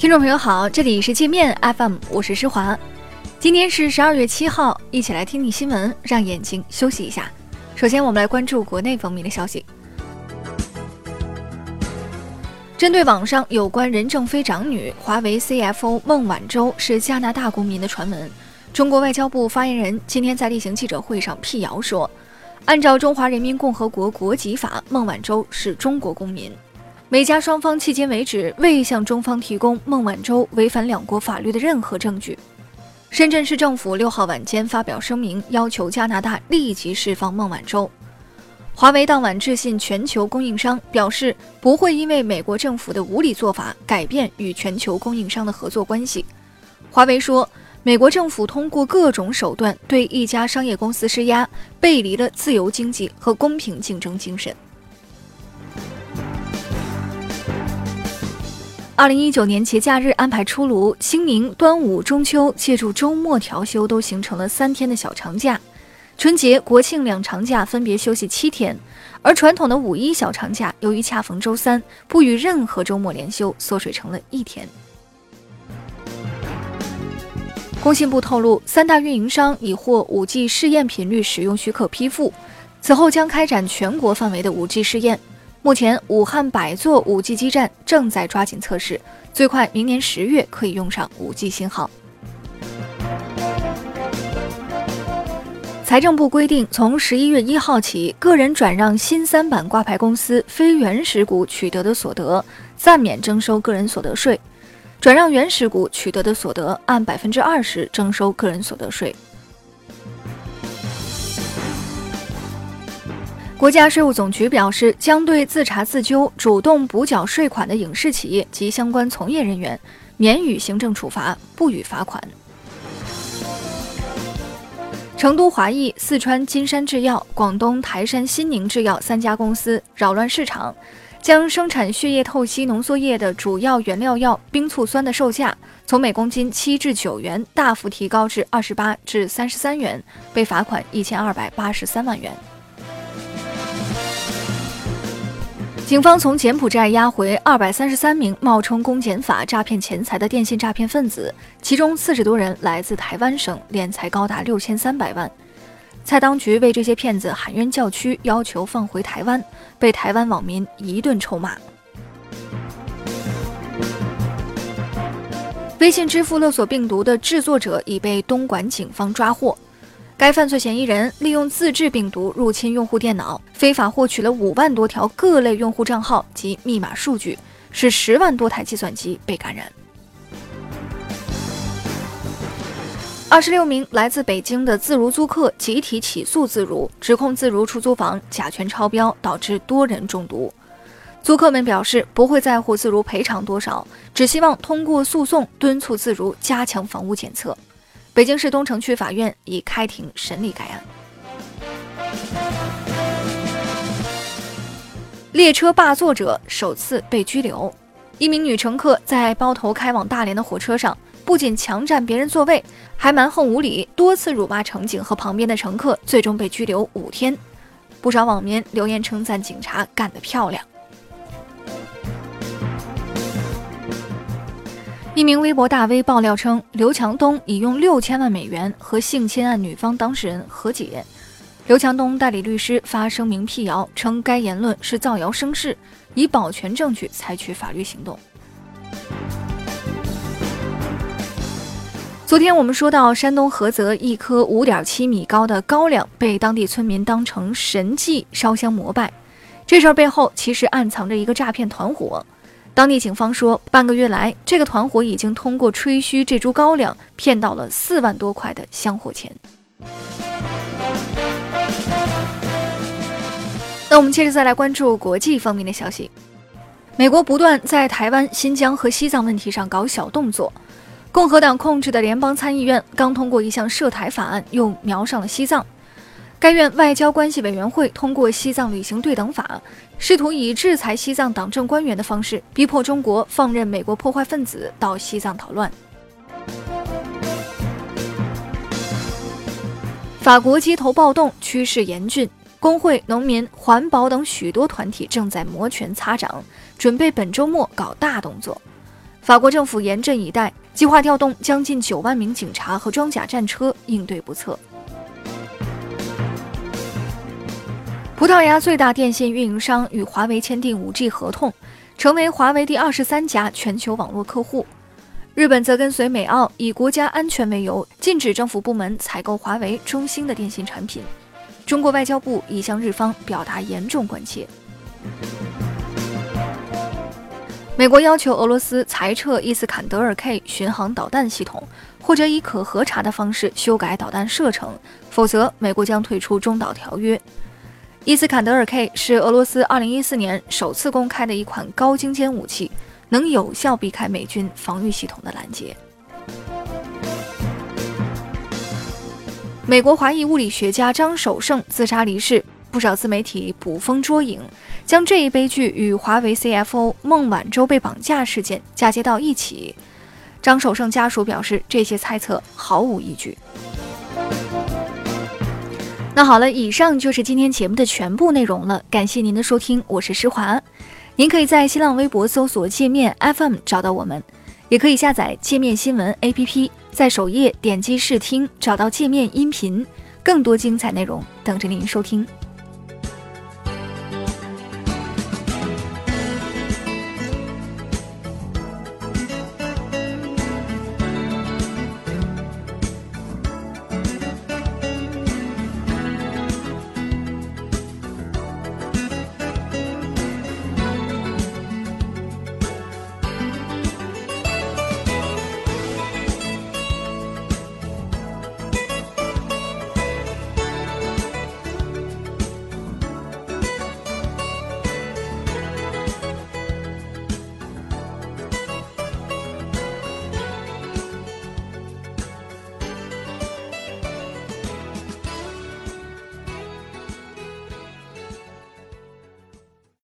听众朋友好，这里是界面 FM，我是施华。今天是十二月七号，一起来听听新闻，让眼睛休息一下。首先，我们来关注国内方面的消息。针对网上有关任正非长女、华为 CFO 孟晚舟是加拿大公民的传闻，中国外交部发言人今天在例行记者会上辟谣说，按照《中华人民共和国国籍法》，孟晚舟是中国公民。美加双方迄今为止未向中方提供孟晚舟违反两国法律的任何证据。深圳市政府六号晚间发表声明，要求加拿大立即释放孟晚舟。华为当晚致信全球供应商，表示不会因为美国政府的无理做法改变与全球供应商的合作关系。华为说，美国政府通过各种手段对一家商业公司施压，背离了自由经济和公平竞争精神。二零一九年节假日安排出炉，清明、端午、中秋借助周末调休，都形成了三天的小长假。春节、国庆两长假分别休息七天，而传统的五一小长假由于恰逢周三，不与任何周末连休，缩水成了一天。工信部透露，三大运营商已获五 G 试验频率使用许可批复，此后将开展全国范围的五 G 试验。目前，武汉百座 5G 基站正在抓紧测试，最快明年十月可以用上 5G 信号。财政部规定，从十一月一号起，个人转让新三板挂牌公司非原始股取得的所得，暂免征收个人所得税；转让原始股取得的所得，按百分之二十征收个人所得税。国家税务总局表示，将对自查自纠、主动补缴税款的影视企业及相关从业人员免予行政处罚，不予罚款。成都华谊、四川金山制药、广东台山新宁制药三家公司扰乱市场，将生产血液透析浓缩液的主要原料药冰醋酸的售价从每公斤七至九元大幅提高至二十八至三十三元，被罚款一千二百八十三万元。警方从柬埔寨押回二百三十三名冒充公检法诈骗钱财的电信诈骗分子，其中四十多人来自台湾省，敛财高达六千三百万。蔡当局为这些骗子喊冤叫屈，要求放回台湾，被台湾网民一顿臭骂。微信支付勒索病毒的制作者已被东莞警方抓获。该犯罪嫌疑人利用自制病毒入侵用户电脑，非法获取了五万多条各类用户账号及密码数据，使十万多台计算机被感染。二十六名来自北京的自如租客集体起诉自如，指控自如出租房甲醛超标，导致多人中毒。租客们表示不会在乎自如赔偿多少，只希望通过诉讼敦促自如加强房屋检测。北京市东城区法院已开庭审理该案。列车霸座者首次被拘留，一名女乘客在包头开往大连的火车上，不仅强占别人座位，还蛮横无理，多次辱骂乘警和旁边的乘客，最终被拘留五天。不少网民留言称赞警察干得漂亮。一名微博大 V 爆料称，刘强东已用六千万美元和性侵案女方当事人和解。刘强东代理律师发声明辟谣，称该言论是造谣生事，以保全证据采取法律行动。昨天我们说到，山东菏泽一棵五点七米高的高粱被当地村民当成神迹烧香膜拜，这事儿背后其实暗藏着一个诈骗团伙。当地警方说，半个月来，这个团伙已经通过吹嘘这株高粱，骗到了四万多块的香火钱。那我们接着再来关注国际方面的消息。美国不断在台湾、新疆和西藏问题上搞小动作。共和党控制的联邦参议院刚通过一项涉台法案，又瞄上了西藏。该院外交关系委员会通过《西藏旅行对等法》，试图以制裁西藏党政官员的方式，逼迫中国放任美国破坏分子到西藏捣乱。法国街头暴动趋势严峻，工会、农民、环保等许多团体正在摩拳擦掌，准备本周末搞大动作。法国政府严阵以待，计划调动将近九万名警察和装甲战车应对不测。葡萄牙最大电信运营商与华为签订 5G 合同，成为华为第二十三家全球网络客户。日本则跟随美澳，以国家安全为由，禁止政府部门采购华为、中兴的电信产品。中国外交部已向日方表达严重关切。美国要求俄罗斯裁撤伊斯坎德尔 K 巡航导弹系统，或者以可核查的方式修改导弹射程，否则美国将退出中导条约。伊斯坎德尔 K 是俄罗斯2014年首次公开的一款高精尖武器，能有效避开美军防御系统的拦截。美国华裔物理学家张守胜自杀离世，不少自媒体捕风捉影，将这一悲剧与华为 CFO 孟晚舟被绑架事件嫁接到一起。张守胜家属表示，这些猜测毫无依据。那好了，以上就是今天节目的全部内容了。感谢您的收听，我是施华。您可以在新浪微博搜索“界面 FM” 找到我们，也可以下载界面新闻 APP，在首页点击试听，找到界面音频，更多精彩内容等着您收听。